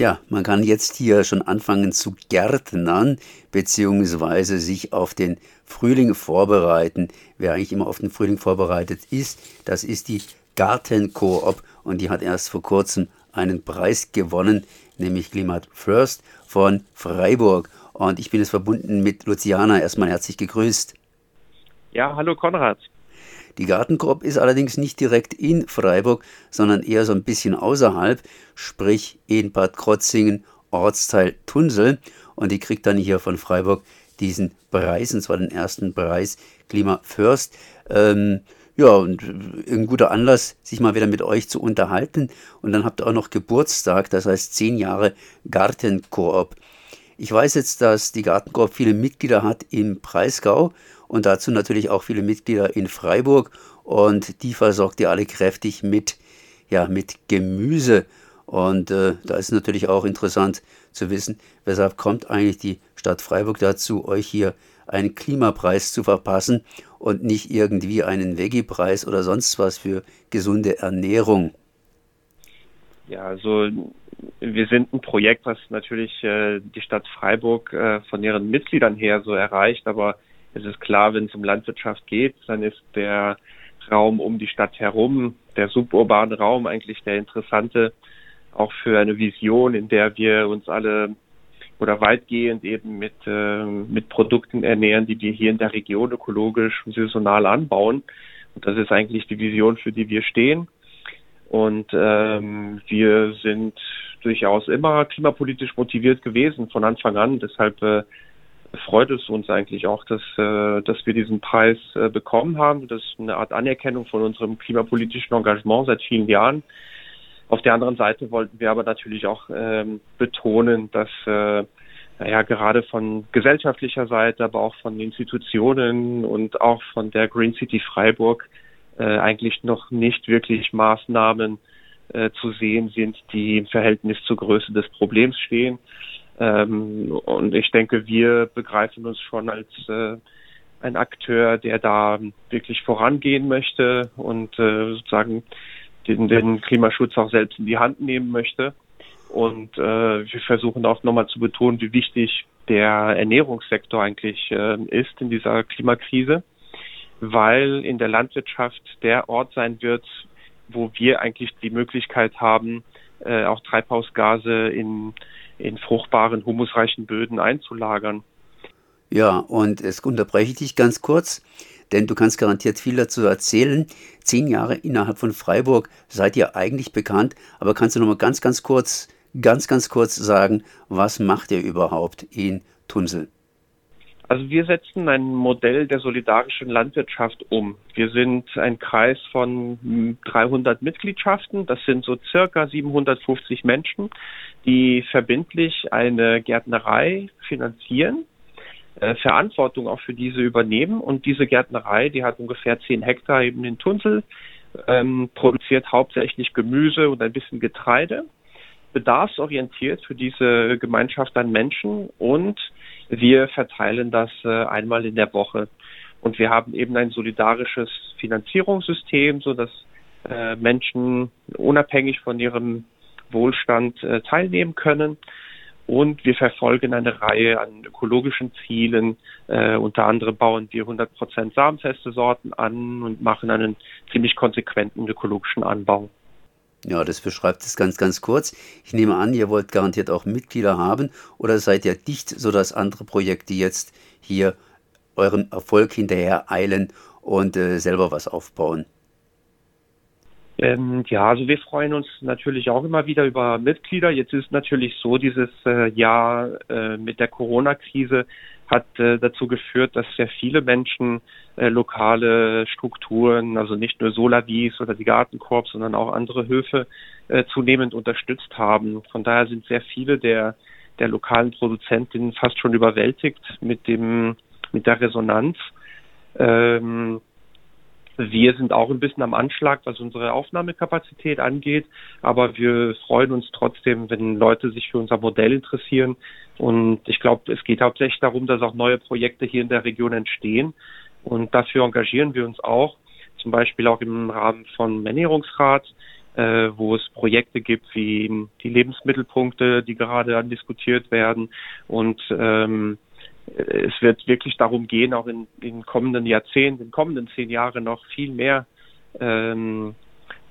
Tja, man kann jetzt hier schon anfangen zu gärtnern, beziehungsweise sich auf den Frühling vorbereiten. Wer eigentlich immer auf den Frühling vorbereitet ist, das ist die Gartenkoop und die hat erst vor kurzem einen Preis gewonnen, nämlich Klimat First von Freiburg. Und ich bin jetzt verbunden mit Luciana. Erstmal herzlich gegrüßt. Ja, hallo Konrad. Die Gartenkorb ist allerdings nicht direkt in Freiburg, sondern eher so ein bisschen außerhalb, sprich in Bad Krotzingen, Ortsteil Tunsel. Und die kriegt dann hier von Freiburg diesen Preis, und zwar den ersten Preis Klima First. Ähm, ja, und ein guter Anlass, sich mal wieder mit euch zu unterhalten. Und dann habt ihr auch noch Geburtstag, das heißt zehn Jahre Gartenkoop. Ich weiß jetzt, dass die Gartenkoop viele Mitglieder hat im Breisgau und dazu natürlich auch viele Mitglieder in Freiburg und die versorgt ihr alle kräftig mit, ja, mit Gemüse. Und äh, da ist natürlich auch interessant zu wissen, weshalb kommt eigentlich die Stadt Freiburg dazu, euch hier einen Klimapreis zu verpassen und nicht irgendwie einen Veggie-Preis oder sonst was für gesunde Ernährung. Ja, also wir sind ein Projekt, was natürlich äh, die Stadt Freiburg äh, von ihren Mitgliedern her so erreicht, aber es ist klar, wenn es um Landwirtschaft geht, dann ist der Raum um die Stadt herum, der suburbane Raum eigentlich der interessante, auch für eine Vision, in der wir uns alle oder weitgehend eben mit, äh, mit Produkten ernähren, die wir hier in der Region ökologisch und saisonal anbauen. Und das ist eigentlich die Vision, für die wir stehen. Und ähm, wir sind durchaus immer klimapolitisch motiviert gewesen von Anfang an. Deshalb äh, freut es uns eigentlich auch, dass, äh, dass wir diesen Preis äh, bekommen haben. Das ist eine Art Anerkennung von unserem klimapolitischen Engagement seit vielen Jahren. Auf der anderen Seite wollten wir aber natürlich auch ähm, betonen, dass äh, naja, gerade von gesellschaftlicher Seite, aber auch von Institutionen und auch von der Green City Freiburg äh, eigentlich noch nicht wirklich Maßnahmen äh, zu sehen sind, die im Verhältnis zur Größe des Problems stehen. Ähm, und ich denke, wir begreifen uns schon als äh, ein Akteur, der da wirklich vorangehen möchte und äh, sozusagen den, den Klimaschutz auch selbst in die Hand nehmen möchte. Und äh, wir versuchen auch nochmal zu betonen, wie wichtig der Ernährungssektor eigentlich äh, ist in dieser Klimakrise, weil in der Landwirtschaft der Ort sein wird, wo wir eigentlich die Möglichkeit haben, äh, auch Treibhausgase in in fruchtbaren, humusreichen Böden einzulagern. Ja, und es unterbreche ich dich ganz kurz, denn du kannst garantiert viel dazu erzählen. Zehn Jahre innerhalb von Freiburg seid ihr eigentlich bekannt, aber kannst du noch mal ganz, ganz kurz, ganz, ganz kurz sagen, was macht ihr überhaupt in Tunsel? Also wir setzen ein Modell der solidarischen Landwirtschaft um. Wir sind ein Kreis von 300 Mitgliedschaften. Das sind so circa 750 Menschen, die verbindlich eine Gärtnerei finanzieren, äh, Verantwortung auch für diese übernehmen. Und diese Gärtnerei, die hat ungefähr 10 Hektar eben in Tunsel, ähm, produziert hauptsächlich Gemüse und ein bisschen Getreide bedarfsorientiert für diese Gemeinschaft an Menschen und wir verteilen das äh, einmal in der Woche. Und wir haben eben ein solidarisches Finanzierungssystem, so dass äh, Menschen unabhängig von ihrem Wohlstand äh, teilnehmen können. Und wir verfolgen eine Reihe an ökologischen Zielen. Äh, unter anderem bauen wir 100% samenfeste Sorten an und machen einen ziemlich konsequenten ökologischen Anbau. Ja, das beschreibt es ganz, ganz kurz. Ich nehme an, ihr wollt garantiert auch Mitglieder haben oder seid ihr dicht, sodass andere Projekte jetzt hier euren Erfolg hinterher eilen und äh, selber was aufbauen? Ähm, ja, also wir freuen uns natürlich auch immer wieder über Mitglieder. Jetzt ist natürlich so, dieses äh, Jahr äh, mit der Corona-Krise hat äh, dazu geführt, dass sehr viele Menschen äh, lokale Strukturen, also nicht nur Solavis oder die Gartenkorb, sondern auch andere Höfe äh, zunehmend unterstützt haben. Von daher sind sehr viele der, der lokalen Produzentinnen fast schon überwältigt mit dem, mit der Resonanz. Ähm, wir sind auch ein bisschen am Anschlag, was unsere Aufnahmekapazität angeht, aber wir freuen uns trotzdem, wenn Leute sich für unser Modell interessieren. Und ich glaube, es geht hauptsächlich darum, dass auch neue Projekte hier in der Region entstehen. Und dafür engagieren wir uns auch, zum Beispiel auch im Rahmen von Ernährungsrat, äh, wo es Projekte gibt wie die Lebensmittelpunkte, die gerade diskutiert werden. Und ähm, es wird wirklich darum gehen, auch in, in kommenden Jahrzehnten, in kommenden zehn Jahren noch viel mehr ähm,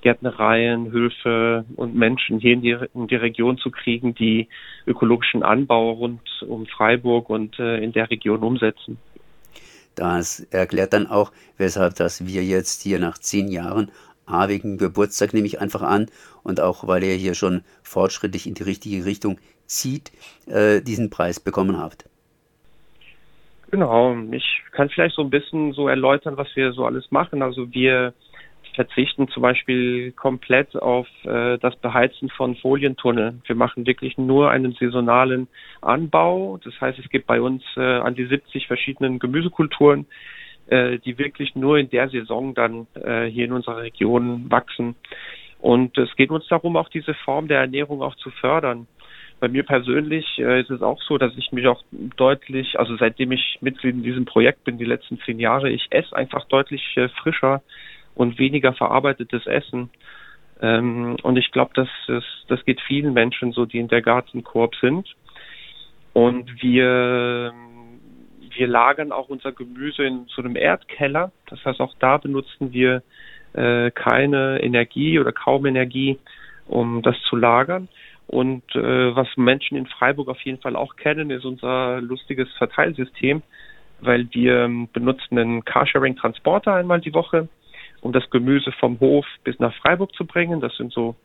Gärtnereien, Höfe und Menschen hier in die, in die Region zu kriegen, die ökologischen Anbau rund um Freiburg und äh, in der Region umsetzen. Das erklärt dann auch, weshalb dass wir jetzt hier nach zehn Jahren, A wegen Geburtstag nehme ich einfach an, und auch weil ihr hier schon fortschrittlich in die richtige Richtung zieht, äh, diesen Preis bekommen habt. Genau, ich kann vielleicht so ein bisschen so erläutern, was wir so alles machen. Also wir verzichten zum Beispiel komplett auf äh, das Beheizen von Folientunneln. Wir machen wirklich nur einen saisonalen Anbau. Das heißt, es gibt bei uns äh, an die 70 verschiedenen Gemüsekulturen, äh, die wirklich nur in der Saison dann äh, hier in unserer Region wachsen. Und es geht uns darum, auch diese Form der Ernährung auch zu fördern. Bei mir persönlich äh, ist es auch so, dass ich mich auch deutlich, also seitdem ich Mitglied in diesem Projekt bin, die letzten zehn Jahre, ich esse einfach deutlich äh, frischer und weniger verarbeitetes Essen. Ähm, und ich glaube, das, das, das geht vielen Menschen so, die in der Gartenkorb sind. Und wir, wir lagern auch unser Gemüse in so einem Erdkeller. Das heißt, auch da benutzen wir äh, keine Energie oder kaum Energie, um das zu lagern. Und äh, was Menschen in Freiburg auf jeden Fall auch kennen, ist unser lustiges Verteilsystem, weil wir ähm, benutzen einen Carsharing-Transporter einmal die Woche um das Gemüse vom Hof bis nach Freiburg zu bringen. Das sind so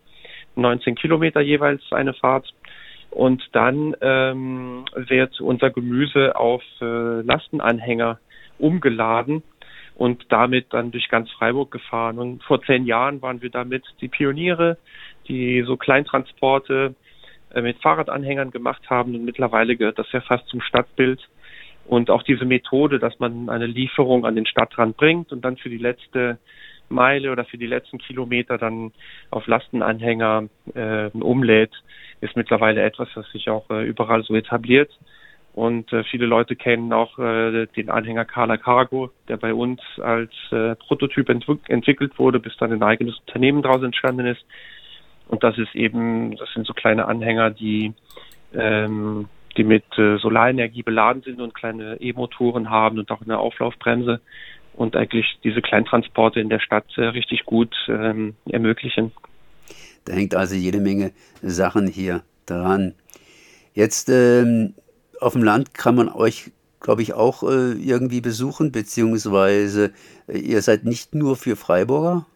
19 Kilometer jeweils eine Fahrt. Und dann ähm, wird unser Gemüse auf äh, Lastenanhänger umgeladen und damit dann durch ganz Freiburg gefahren. Und vor zehn Jahren waren wir damit die Pioniere, die so Kleintransporte äh, mit Fahrradanhängern gemacht haben. Und mittlerweile gehört das ja fast zum Stadtbild. Und auch diese Methode, dass man eine Lieferung an den Stadtrand bringt und dann für die letzte Meile oder für die letzten Kilometer dann auf Lastenanhänger äh, umlädt, ist mittlerweile etwas, was sich auch äh, überall so etabliert. Und äh, viele Leute kennen auch äh, den Anhänger Carla Cargo, der bei uns als äh, Prototyp entwick entwickelt wurde, bis dann ein eigenes Unternehmen daraus entstanden ist. Und das ist eben, das sind so kleine Anhänger, die ähm, die mit äh, Solarenergie beladen sind und kleine E-Motoren haben und auch eine Auflaufbremse und eigentlich diese Kleintransporte in der Stadt äh, richtig gut ähm, ermöglichen. Da hängt also jede Menge Sachen hier dran. Jetzt ähm, auf dem Land kann man euch, glaube ich, auch äh, irgendwie besuchen, beziehungsweise äh, ihr seid nicht nur für Freiburger?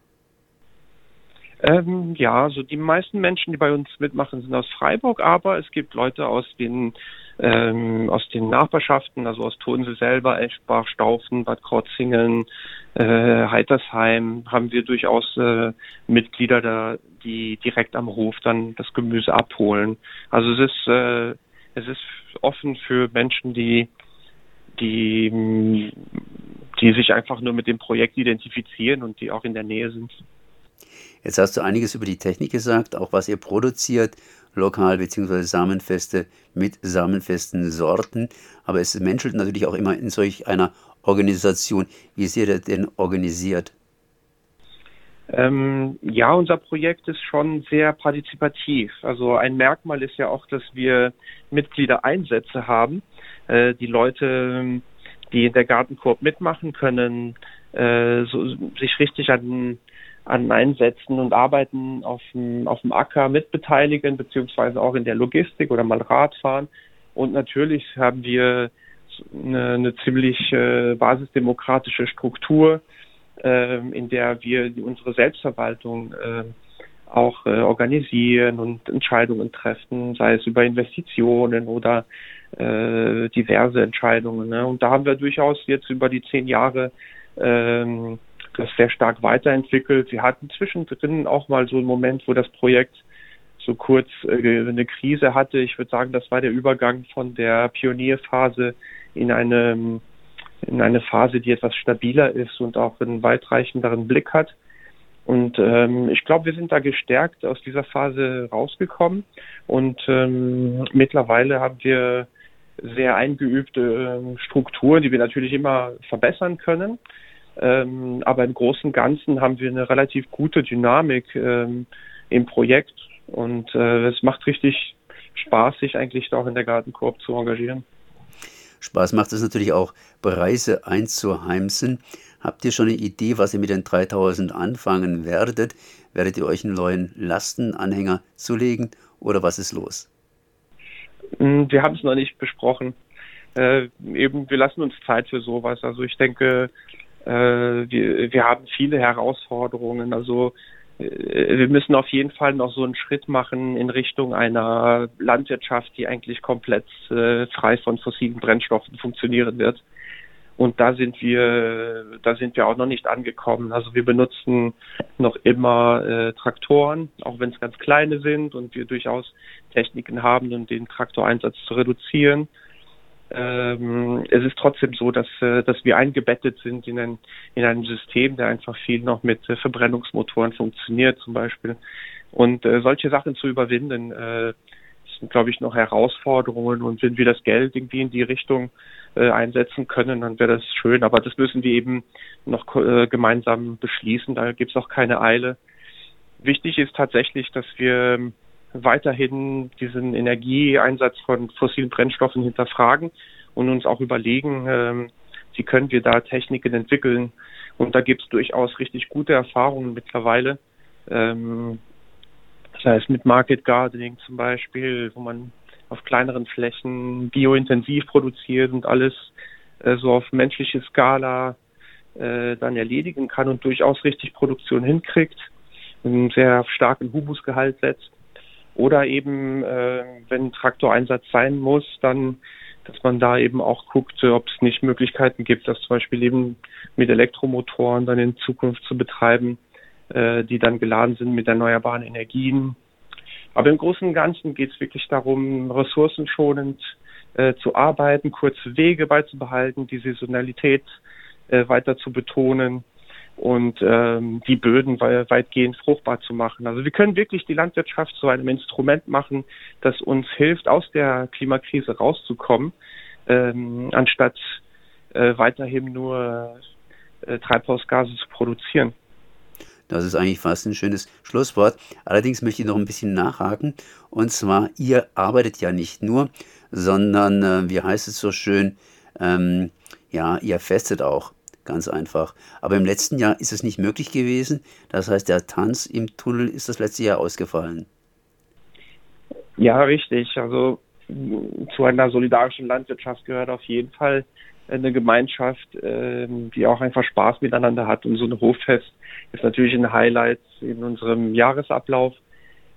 Ähm, ja, also die meisten Menschen, die bei uns mitmachen, sind aus Freiburg, aber es gibt Leute aus den ähm, aus den Nachbarschaften, also aus Tonsel selber, Eschbach, Staufen, Bad Krotzingen, äh, Heitersheim, haben wir durchaus äh, Mitglieder da, die direkt am Hof dann das Gemüse abholen. Also es ist äh, es ist offen für Menschen, die die die sich einfach nur mit dem Projekt identifizieren und die auch in der Nähe sind. Jetzt hast du einiges über die Technik gesagt, auch was ihr produziert, lokal bzw. Samenfeste mit samenfesten Sorten. Aber es menschelt natürlich auch immer in solch einer Organisation. Wie ist ihr denn organisiert? Ähm, ja, unser Projekt ist schon sehr partizipativ. Also ein Merkmal ist ja auch, dass wir Mitgliedereinsätze haben. Äh, die Leute, die in der Gartenkorb mitmachen können, äh, so, sich richtig an an Einsätzen und Arbeiten auf dem, auf dem Acker mitbeteiligen, beziehungsweise auch in der Logistik oder mal Radfahren. Und natürlich haben wir eine, eine ziemlich äh, basisdemokratische Struktur, äh, in der wir unsere Selbstverwaltung äh, auch äh, organisieren und Entscheidungen treffen, sei es über Investitionen oder äh, diverse Entscheidungen. Ne? Und da haben wir durchaus jetzt über die zehn Jahre ähm, das sehr stark weiterentwickelt. Sie hatten zwischendrin auch mal so einen Moment, wo das Projekt so kurz äh, eine Krise hatte. Ich würde sagen, das war der Übergang von der Pionierphase in eine, in eine Phase, die etwas stabiler ist und auch einen weitreichenderen Blick hat. Und ähm, ich glaube, wir sind da gestärkt aus dieser Phase rausgekommen. Und ähm, mittlerweile haben wir sehr eingeübte äh, Strukturen, die wir natürlich immer verbessern können. Ähm, aber im Großen und Ganzen haben wir eine relativ gute Dynamik ähm, im Projekt und äh, es macht richtig Spaß, sich eigentlich auch in der Gartenkoop zu engagieren. Spaß macht es natürlich auch, Preise einzuheimsen. Habt ihr schon eine Idee, was ihr mit den 3000 anfangen werdet? Werdet ihr euch einen neuen Lastenanhänger zulegen oder was ist los? Hm, wir haben es noch nicht besprochen. Äh, eben, wir lassen uns Zeit für sowas. Also ich denke, wir, wir haben viele Herausforderungen. Also äh, wir müssen auf jeden Fall noch so einen Schritt machen in Richtung einer Landwirtschaft, die eigentlich komplett äh, frei von fossilen Brennstoffen funktionieren wird. Und da sind wir, da sind wir auch noch nicht angekommen. Also wir benutzen noch immer äh, Traktoren, auch wenn es ganz kleine sind und wir durchaus Techniken haben, um den Traktoreinsatz zu reduzieren. Ähm, es ist trotzdem so, dass, äh, dass wir eingebettet sind in ein, in ein System, der einfach viel noch mit äh, Verbrennungsmotoren funktioniert zum Beispiel. Und äh, solche Sachen zu überwinden, äh, sind, glaube ich, noch Herausforderungen. Und wenn wir das Geld irgendwie in die Richtung äh, einsetzen können, dann wäre das schön. Aber das müssen wir eben noch äh, gemeinsam beschließen. Da gibt es auch keine Eile. Wichtig ist tatsächlich, dass wir weiterhin diesen Energieeinsatz von fossilen Brennstoffen hinterfragen und uns auch überlegen, ähm, wie können wir da Techniken entwickeln. Und da gibt es durchaus richtig gute Erfahrungen mittlerweile. Ähm, das heißt mit Market Gardening zum Beispiel, wo man auf kleineren Flächen biointensiv produziert und alles äh, so auf menschliche Skala äh, dann erledigen kann und durchaus richtig Produktion hinkriegt, einen sehr starken Humusgehalt setzt. Oder eben, äh, wenn Traktoreinsatz sein muss, dann, dass man da eben auch guckt, ob es nicht Möglichkeiten gibt, das zum Beispiel eben mit Elektromotoren dann in Zukunft zu betreiben, äh, die dann geladen sind mit erneuerbaren Energien. Aber im Großen und Ganzen geht es wirklich darum, ressourcenschonend äh, zu arbeiten, kurze Wege beizubehalten, die Saisonalität äh, weiter zu betonen und ähm, die Böden weitgehend fruchtbar zu machen. Also wir können wirklich die Landwirtschaft zu einem Instrument machen, das uns hilft, aus der Klimakrise rauszukommen, ähm, anstatt äh, weiterhin nur äh, Treibhausgase zu produzieren. Das ist eigentlich fast ein schönes Schlusswort. Allerdings möchte ich noch ein bisschen nachhaken. Und zwar, ihr arbeitet ja nicht nur, sondern, äh, wie heißt es so schön, ähm, ja, ihr festet auch. Ganz einfach. Aber im letzten Jahr ist es nicht möglich gewesen. Das heißt, der Tanz im Tunnel ist das letzte Jahr ausgefallen. Ja, richtig. Also zu einer solidarischen Landwirtschaft gehört auf jeden Fall eine Gemeinschaft, ähm, die auch einfach Spaß miteinander hat. Und so ein Hoffest ist natürlich ein Highlight in unserem Jahresablauf.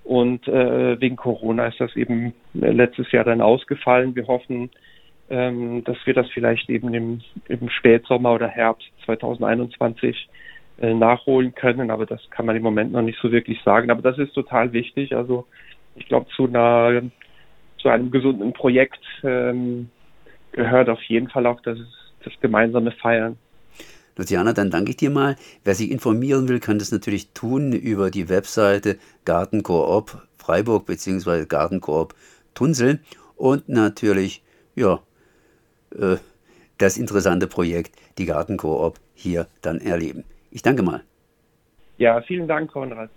Und äh, wegen Corona ist das eben letztes Jahr dann ausgefallen. Wir hoffen, ähm, dass wir das vielleicht eben im, im Spätsommer oder Herbst 2021 äh, nachholen können. Aber das kann man im Moment noch nicht so wirklich sagen. Aber das ist total wichtig. Also ich glaube, zu zu einem gesunden Projekt ähm, gehört auf jeden Fall auch das, das gemeinsame Feiern. Luciana, dann danke ich dir mal. Wer sich informieren will, kann das natürlich tun über die Webseite Gartenkoop Freiburg bzw. Gartenkoop Tunsel und natürlich, ja, äh, das interessante Projekt, die Gartenkoop, hier dann erleben. Ich danke mal. Ja, vielen Dank, Konrad.